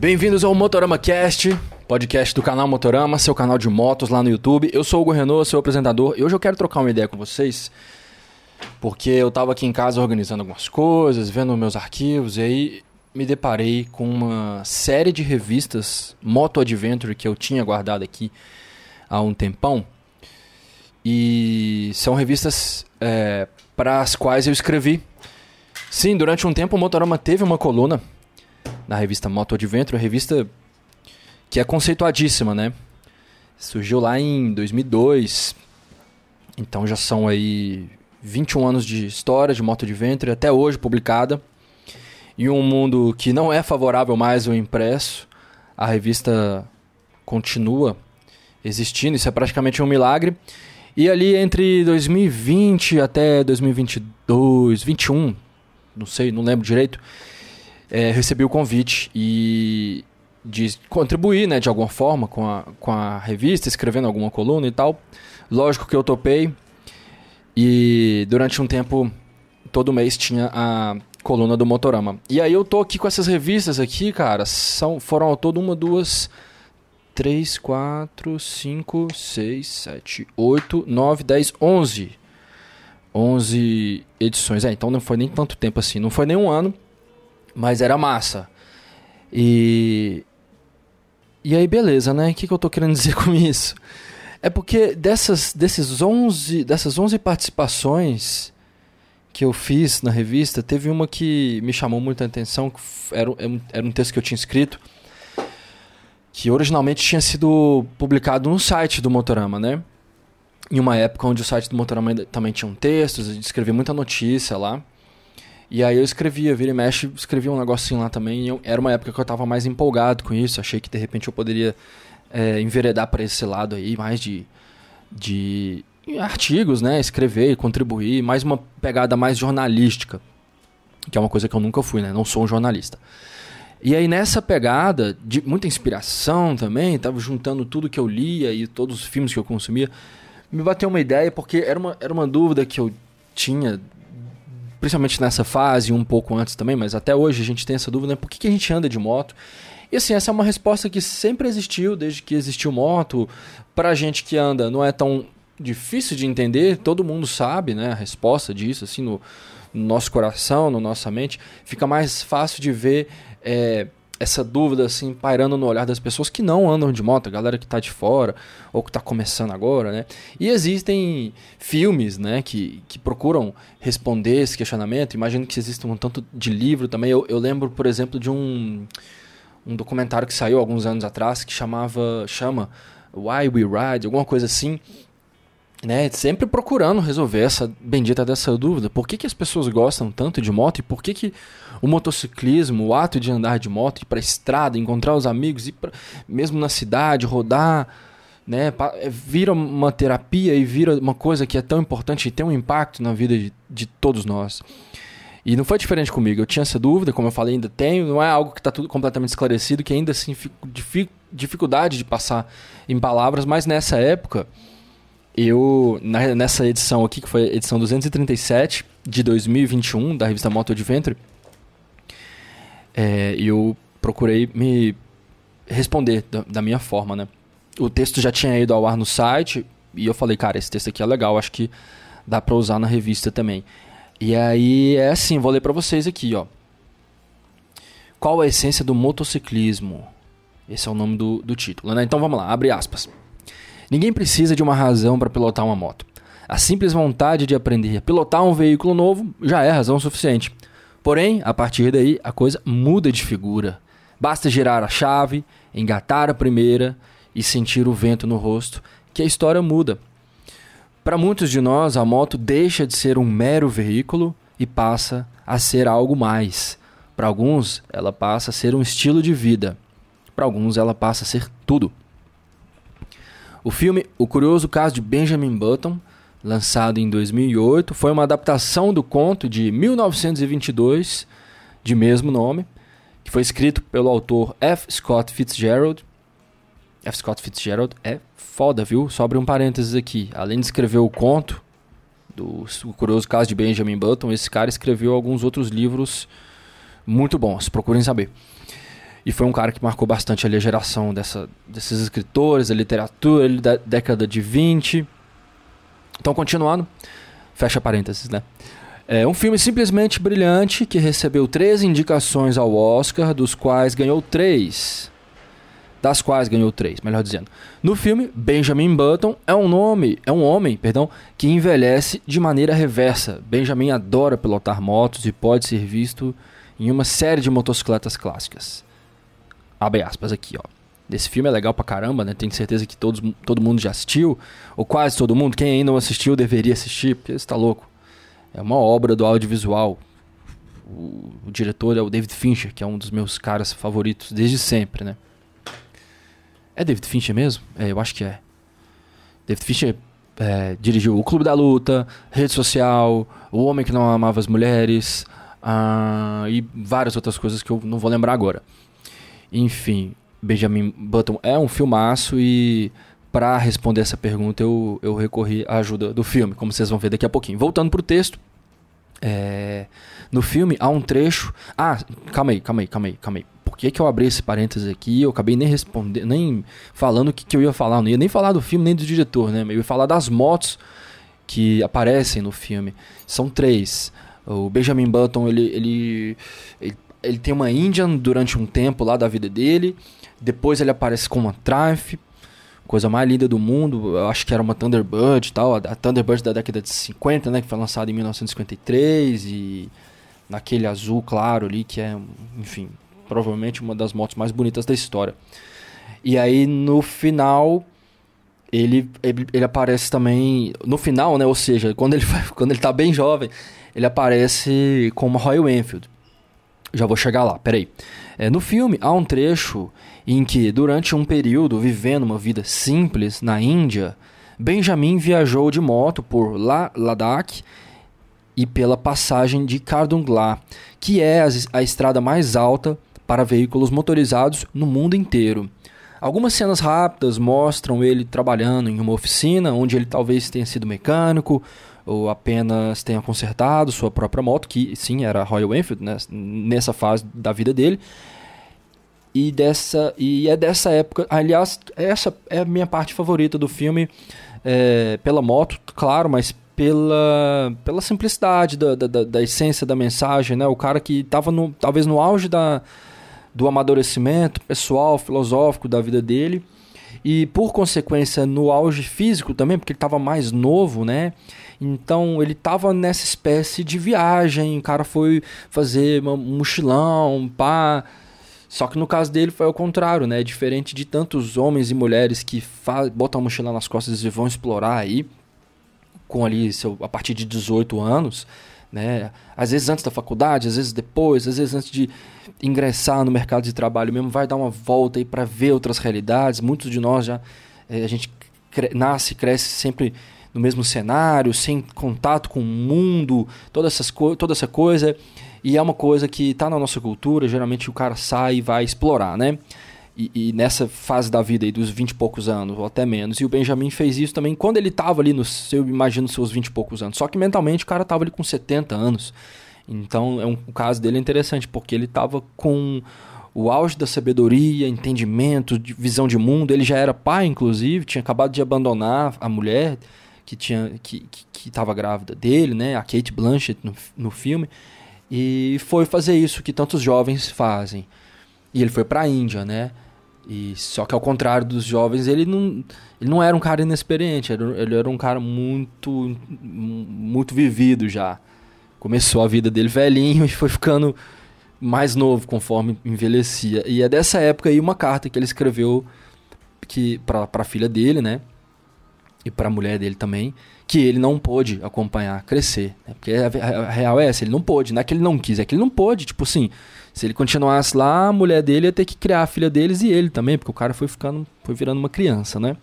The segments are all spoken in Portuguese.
Bem-vindos ao Motorama Cast, podcast do canal Motorama, seu canal de motos lá no YouTube. Eu sou o Hugo Renault, seu apresentador, e hoje eu quero trocar uma ideia com vocês, porque eu tava aqui em casa organizando algumas coisas, vendo meus arquivos, e aí me deparei com uma série de revistas Moto Adventure que eu tinha guardado aqui há um tempão. E são revistas é, para as quais eu escrevi. Sim, durante um tempo o Motorama teve uma coluna na revista Moto Adventure, revista que é conceituadíssima, né? Surgiu lá em 2002, então já são aí 21 anos de história de Moto Adventure, até hoje publicada. Em um mundo que não é favorável mais ao impresso, a revista continua existindo, isso é praticamente um milagre. E ali entre 2020 até 2022, 21, não sei, não lembro direito, é, recebi o convite e de contribuir, né, de alguma forma com a, com a revista, escrevendo alguma coluna e tal. Lógico que eu topei e durante um tempo, todo mês tinha a coluna do Motorama. E aí eu tô aqui com essas revistas aqui, cara, são, foram ao todo uma, duas, três, quatro, cinco, seis, sete, oito, nove, dez, onze. Onze edições. É, então não foi nem tanto tempo assim. Não foi nem um ano, mas era massa. E. E aí, beleza, né? O que, que eu tô querendo dizer com isso? É porque dessas, desses 11, dessas 11 participações que eu fiz na revista, teve uma que me chamou muita atenção, que era, era um texto que eu tinha escrito, que originalmente tinha sido publicado no site do Motorama, né? Em uma época onde o site do Motorama também tinha um textos, eu escrevi muita notícia lá. E aí eu escrevia, vira e mexe, escrevia um negocinho lá também. Eu, era uma época que eu estava mais empolgado com isso, achei que de repente eu poderia é, enveredar para esse lado aí, mais de, de artigos, né? Escrever, contribuir, mais uma pegada mais jornalística, que é uma coisa que eu nunca fui, né? Não sou um jornalista. E aí nessa pegada de muita inspiração também, tava juntando tudo que eu lia e todos os filmes que eu consumia, me bateu uma ideia porque era uma, era uma dúvida que eu tinha, principalmente nessa fase, um pouco antes também, mas até hoje a gente tem essa dúvida, né? por que, que a gente anda de moto? E assim, essa é uma resposta que sempre existiu, desde que existiu moto. Pra gente que anda, não é tão difícil de entender, todo mundo sabe, né, a resposta disso, assim, no, no nosso coração, na nossa mente. Fica mais fácil de ver é, essa dúvida assim pairando no olhar das pessoas que não andam de moto, galera que está de fora ou que está começando agora, né? E existem filmes, né, que, que procuram responder esse questionamento. Imagino que exista um tanto de livro também. Eu, eu lembro, por exemplo, de um, um documentário que saiu alguns anos atrás que chamava chama Why We Ride, alguma coisa assim, né, sempre procurando resolver essa bendita dessa dúvida. Por que, que as pessoas gostam tanto de moto e por que, que o motociclismo, o ato de andar de moto, ir para estrada, encontrar os amigos, ir pra, mesmo na cidade, rodar, né, é, vira uma terapia e vira uma coisa que é tão importante e tem um impacto na vida de, de todos nós. E não foi diferente comigo. Eu tinha essa dúvida, como eu falei, ainda tenho. Não é algo que está tudo completamente esclarecido, que ainda assim fico dificuldade de passar em palavras, mas nessa época eu, nessa edição aqui, que foi a edição 237 de 2021 da revista Moto Adventure, é, eu procurei me responder da, da, minha forma, né? O texto já tinha ido ao ar no site e eu falei, cara, esse texto aqui é legal, acho que dá para usar na revista também. E aí é assim, vou ler para vocês aqui, ó. Qual a essência do motociclismo? Esse é o nome do, do título, né? Então vamos lá, abre aspas. Ninguém precisa de uma razão para pilotar uma moto. A simples vontade de aprender a pilotar um veículo novo já é razão suficiente. Porém, a partir daí, a coisa muda de figura. Basta girar a chave, engatar a primeira e sentir o vento no rosto, que a história muda. Para muitos de nós, a moto deixa de ser um mero veículo e passa a ser algo mais. Para alguns, ela passa a ser um estilo de vida. Para alguns, ela passa a ser tudo. O filme O Curioso Caso de Benjamin Button, lançado em 2008, foi uma adaptação do conto de 1922 de mesmo nome, que foi escrito pelo autor F. Scott Fitzgerald. F. Scott Fitzgerald é foda, viu? Sobre um parênteses aqui. Além de escrever o conto do o Curioso Caso de Benjamin Button, esse cara escreveu alguns outros livros muito bons. Procurem saber. E foi um cara que marcou bastante ali a geração dessa, desses escritores, a literatura ali da década de 20. Então, continuando, fecha parênteses, né? É um filme simplesmente brilhante que recebeu três indicações ao Oscar, dos quais ganhou três. Das quais ganhou três, melhor dizendo. No filme, Benjamin Button é um nome, é um homem, perdão, que envelhece de maneira reversa. Benjamin adora pilotar motos e pode ser visto em uma série de motocicletas clássicas. Abre aspas aqui, ó. Esse filme é legal pra caramba, né? Tenho certeza que todos, todo mundo já assistiu, ou quase todo mundo. Quem ainda não assistiu deveria assistir, porque você tá louco. É uma obra do audiovisual. O, o diretor é o David Fincher, que é um dos meus caras favoritos desde sempre, né? É David Fincher mesmo? É, eu acho que é. David Fincher é, dirigiu O Clube da Luta, Rede Social, O Homem que Não Amava as Mulheres uh, e várias outras coisas que eu não vou lembrar agora. Enfim, Benjamin Button é um filmaço e para responder essa pergunta eu, eu recorri à ajuda do filme, como vocês vão ver daqui a pouquinho. Voltando pro texto, é, no filme há um trecho. Ah, calma aí, calma aí, calma aí, calma aí. Por que, que eu abri esse parênteses aqui? Eu acabei nem respondendo, nem falando o que, que eu ia falar. Eu não ia nem falar do filme nem do diretor, né? Eu ia falar das motos que aparecem no filme. São três. O Benjamin Button ele, ele, ele ele tem uma Indian durante um tempo lá da vida dele. Depois ele aparece com uma Triumph, coisa mais linda do mundo. Eu acho que era uma Thunderbird e tal. A Thunderbird da década de 50, né? Que foi lançada em 1953. E naquele azul claro ali, que é, enfim, provavelmente uma das motos mais bonitas da história. E aí no final. Ele, ele, ele aparece também no final, né? Ou seja, quando ele, quando ele tá bem jovem, ele aparece com uma Royal Enfield. Já vou chegar lá, peraí. É, no filme, há um trecho em que, durante um período vivendo uma vida simples na Índia, Benjamin viajou de moto por La Ladakh e pela passagem de Kardungla, que é a, a estrada mais alta para veículos motorizados no mundo inteiro. Algumas cenas rápidas mostram ele trabalhando em uma oficina onde ele talvez tenha sido mecânico ou apenas tenha consertado sua própria moto, que sim era Royal Enfield né, nessa fase da vida dele. E dessa e é dessa época, aliás, essa é a minha parte favorita do filme, é, pela moto, claro, mas pela, pela simplicidade da, da, da, essência da mensagem, né? O cara que estava talvez no auge da, do amadurecimento pessoal, filosófico da vida dele e por consequência no auge físico também, porque ele estava mais novo, né? Então ele estava nessa espécie de viagem, o cara foi fazer um mochilão, pá. Só que no caso dele foi ao contrário, né? Diferente de tantos homens e mulheres que botam a mochila nas costas e vão explorar aí, com ali seu, a partir de 18 anos, né? Às vezes antes da faculdade, às vezes depois, às vezes antes de ingressar no mercado de trabalho mesmo, vai dar uma volta aí para ver outras realidades. Muitos de nós já é, a gente cre nasce, cresce sempre no mesmo cenário, sem contato com o mundo, toda, essas toda essa coisa. E é uma coisa que está na nossa cultura, geralmente o cara sai e vai explorar, né? E, e, nessa fase da vida aí, dos 20 e poucos anos, ou até menos. E o Benjamin fez isso também quando ele estava ali, no seu, eu imagino, seus 20 e poucos anos. Só que mentalmente o cara estava ali com 70 anos. Então é um, o caso dele é interessante, porque ele estava com o auge da sabedoria, entendimento, de visão de mundo. Ele já era pai, inclusive, tinha acabado de abandonar a mulher que tinha que estava grávida dele, né, a Kate Blanchett no, no filme, e foi fazer isso que tantos jovens fazem. E ele foi para a Índia, né? E só que ao contrário dos jovens, ele não, ele não era um cara inexperiente, ele era um cara muito muito vivido já. Começou a vida dele velhinho e foi ficando mais novo conforme envelhecia. E é dessa época aí uma carta que ele escreveu que para a filha dele, né? e para a mulher dele também, que ele não pôde acompanhar crescer. Né? Porque a, a, real é essa, ele não pôde, não é que ele não quis, é que ele não pôde, tipo assim, se ele continuasse lá, a mulher dele ia ter que criar a filha deles e ele também, porque o cara foi ficando, foi virando uma criança, né?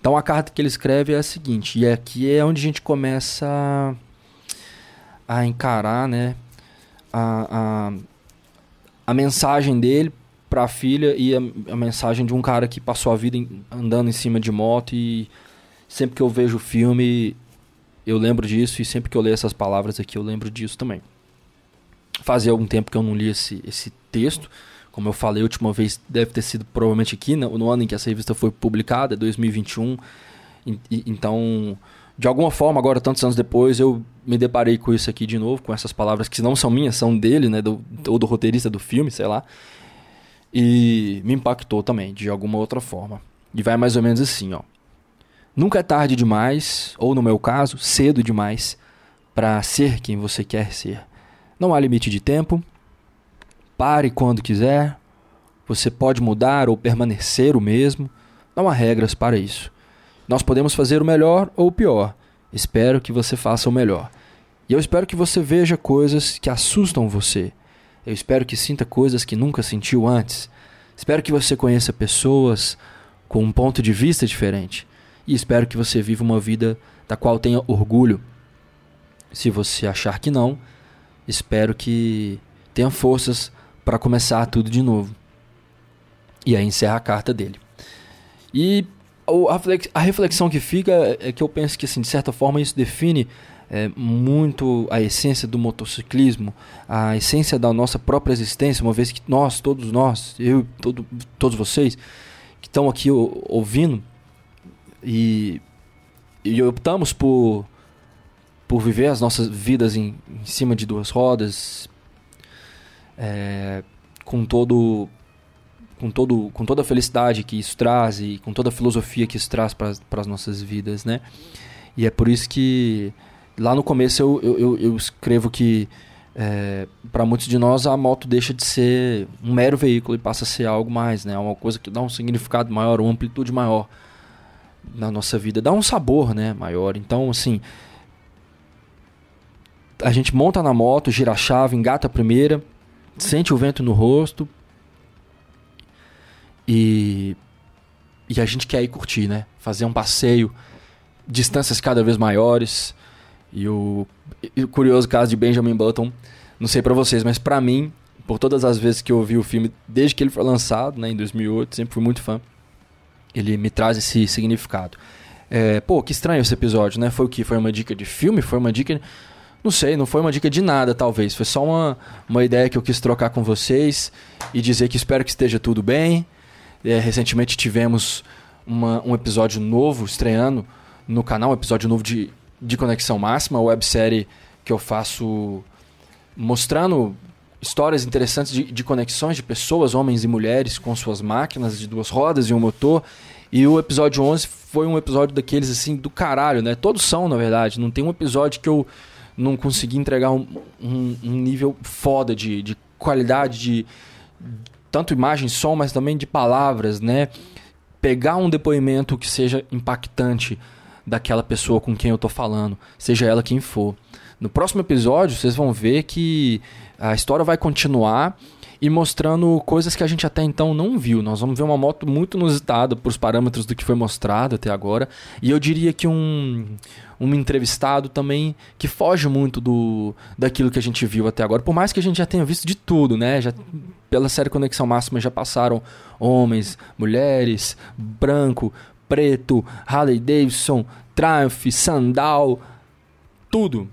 Então a carta que ele escreve é a seguinte, e aqui é onde a gente começa a, encarar, né, a, a, a mensagem dele para a filha e a, a, mensagem de um cara que passou a vida em, andando em cima de moto e sempre que eu vejo o filme, eu lembro disso e sempre que eu leio essas palavras aqui, eu lembro disso também. Fazia algum tempo que eu não li esse, esse texto, Como eu falei, a última vez deve ter sido provavelmente aqui, no, no ano em que essa revista foi publicada, 2021. E, e, então, de alguma forma, agora, tantos anos depois, eu me deparei com isso aqui de novo, com essas palavras que não são minhas, são dele, né? Do, ou do roteirista do filme, sei lá. E me impactou também, de alguma outra forma. E vai mais ou menos assim, ó. Nunca é tarde demais, ou no meu caso, cedo demais, para ser quem você quer ser. Não há limite de tempo. Pare quando quiser. Você pode mudar ou permanecer o mesmo. Não há regras para isso. Nós podemos fazer o melhor ou o pior. Espero que você faça o melhor. E eu espero que você veja coisas que assustam você eu espero que sinta coisas que nunca sentiu antes. Espero que você conheça pessoas com um ponto de vista diferente. E espero que você viva uma vida da qual tenha orgulho. Se você achar que não, espero que tenha forças para começar tudo de novo. E aí encerra a carta dele. E a reflexão que fica é que eu penso que, assim, de certa forma, isso define é, muito a essência do motociclismo, a essência da nossa própria existência, uma vez que nós, todos nós, eu todo, todos vocês que estão aqui ouvindo e, e optamos por, por viver as nossas vidas em, em cima de duas rodas, é, com todo com, todo, com toda a felicidade que isso traz e com toda a filosofia que isso traz para as nossas vidas, né? E é por isso que lá no começo eu, eu, eu escrevo que é, para muitos de nós a moto deixa de ser um mero veículo e passa a ser algo mais, né? Uma coisa que dá um significado maior, uma amplitude maior na nossa vida, dá um sabor, né, maior. Então, assim, a gente monta na moto, gira a chave, engata a primeira, sente o vento no rosto e e a gente quer ir curtir, né? Fazer um passeio, distâncias cada vez maiores, e o, e o curioso caso de Benjamin Button, não sei para vocês, mas para mim, por todas as vezes que eu vi o filme, desde que ele foi lançado, né, em 2008, sempre fui muito fã, ele me traz esse significado. É, pô, que estranho esse episódio, né? Foi o que? Foi uma dica de filme? Foi uma dica. Não sei, não foi uma dica de nada, talvez. Foi só uma, uma ideia que eu quis trocar com vocês e dizer que espero que esteja tudo bem. É, recentemente tivemos uma, um episódio novo estreando no canal, um episódio novo de de Conexão Máxima, websérie que eu faço mostrando histórias interessantes de, de, conexões de pessoas, homens e mulheres, com suas máquinas de duas rodas e um motor. E o episódio 11 foi um episódio daqueles assim do caralho, né? Todos são, na verdade. Não tem um episódio que eu não consegui entregar um, um, um nível foda de, de qualidade, de tanto imagem, som, mas também de palavras, né? Pegar um depoimento que seja impactante daquela pessoa com quem eu tô falando, seja ela quem for. No próximo episódio, vocês vão ver que a história vai continuar e mostrando coisas que a gente até então não viu. Nós vamos ver uma moto muito inusitada por os parâmetros do que foi mostrado até agora. E eu diria que um, um entrevistado também que foge muito do daquilo que a gente viu até agora. Por mais que a gente já tenha visto de tudo, né? Já, pela série Conexão Máxima já passaram homens, mulheres, branco, preto, Harley Davidson, Triumph, Sandal, tudo.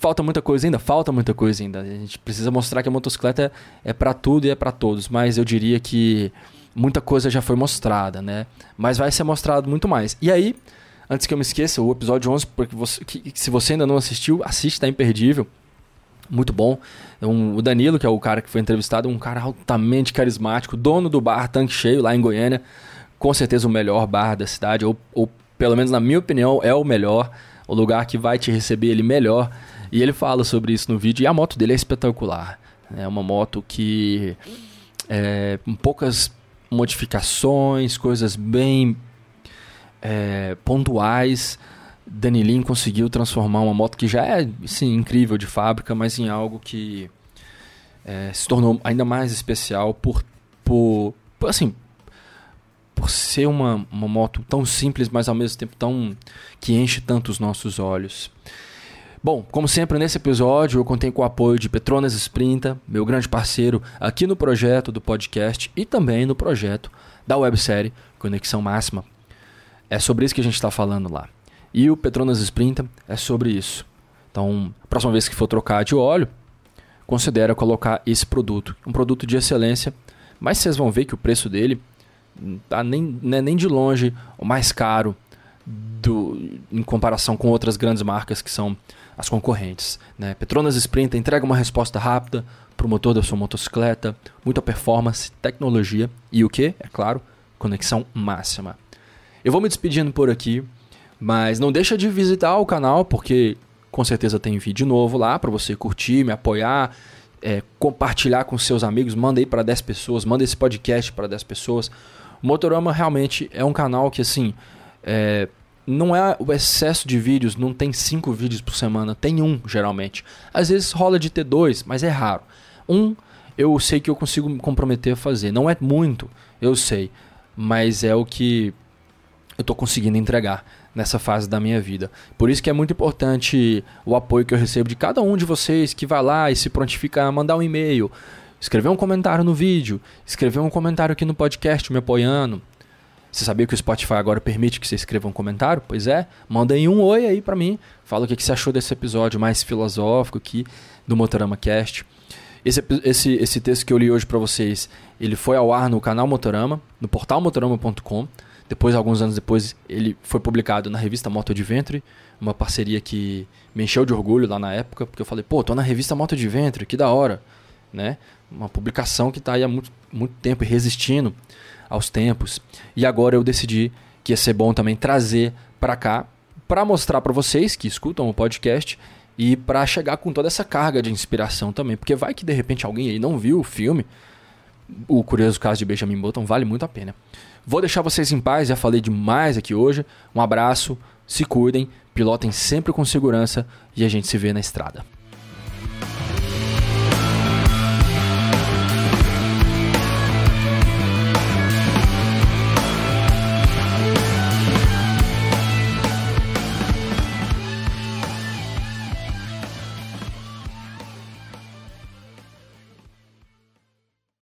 Falta muita coisa ainda? Falta muita coisa ainda. A gente precisa mostrar que a motocicleta é, é para tudo e é para todos, mas eu diria que muita coisa já foi mostrada, né? Mas vai ser mostrado muito mais. E aí, antes que eu me esqueça, o episódio 11, porque você, que, se você ainda não assistiu, assiste, tá imperdível. Muito bom. Um, o Danilo, que é o cara que foi entrevistado, um cara altamente carismático, dono do bar Tanque Cheio lá em Goiânia com certeza o melhor bar da cidade, ou, ou pelo menos na minha opinião, é o melhor, o lugar que vai te receber ele melhor. E ele fala sobre isso no vídeo, e a moto dele é espetacular. É uma moto que, é, com poucas modificações, coisas bem é, pontuais, Danilin conseguiu transformar uma moto que já é sim, incrível de fábrica, mas em algo que é, se tornou ainda mais especial por, por assim, por ser uma, uma moto tão simples, mas ao mesmo tempo tão que enche tanto os nossos olhos. Bom, como sempre nesse episódio eu contei com o apoio de Petronas Sprinta, meu grande parceiro aqui no projeto do podcast e também no projeto da websérie Conexão Máxima. É sobre isso que a gente está falando lá. E o Petronas Sprinta é sobre isso. Então, próxima vez que for trocar de óleo, considera colocar esse produto. Um produto de excelência, mas vocês vão ver que o preço dele tá nem, não é nem de longe o mais caro do, em comparação com outras grandes marcas que são as concorrentes. Né? Petronas Sprint entrega uma resposta rápida para o motor da sua motocicleta, muita performance, tecnologia e o que? É claro, conexão máxima. Eu vou me despedindo por aqui, mas não deixa de visitar o canal porque com certeza tem vídeo novo lá para você curtir, me apoiar, é, compartilhar com seus amigos, manda aí para 10 pessoas, manda esse podcast para 10 pessoas. O Motorama realmente é um canal que assim, é, não é o excesso de vídeos, não tem cinco vídeos por semana, tem um geralmente. Às vezes rola de ter dois, mas é raro. Um, eu sei que eu consigo me comprometer a fazer. Não é muito, eu sei, mas é o que eu estou conseguindo entregar nessa fase da minha vida. Por isso que é muito importante o apoio que eu recebo de cada um de vocês que vai lá e se prontifica mandar um e-mail, escrever um comentário no vídeo, escrever um comentário aqui no podcast me apoiando, você sabia que o Spotify agora permite que você escreva um comentário? Pois é, manda aí um oi aí para mim. Fala o que você achou desse episódio mais filosófico aqui do Motorama Cast. Esse, esse, esse texto que eu li hoje para vocês, ele foi ao ar no canal Motorama, no portal motorama.com. Depois, alguns anos depois, ele foi publicado na revista Moto Adventure, uma parceria que me encheu de orgulho lá na época, porque eu falei, pô, tô na revista Moto Adventure, que da hora, né? Uma publicação que está aí há muito, muito tempo resistindo aos tempos. E agora eu decidi que ia ser bom também trazer para cá para mostrar para vocês que escutam o podcast e para chegar com toda essa carga de inspiração também, porque vai que de repente alguém aí não viu o filme. O curioso caso de Benjamin Button vale muito a pena. Vou deixar vocês em paz, já falei demais aqui hoje. Um abraço, se cuidem, pilotem sempre com segurança e a gente se vê na estrada.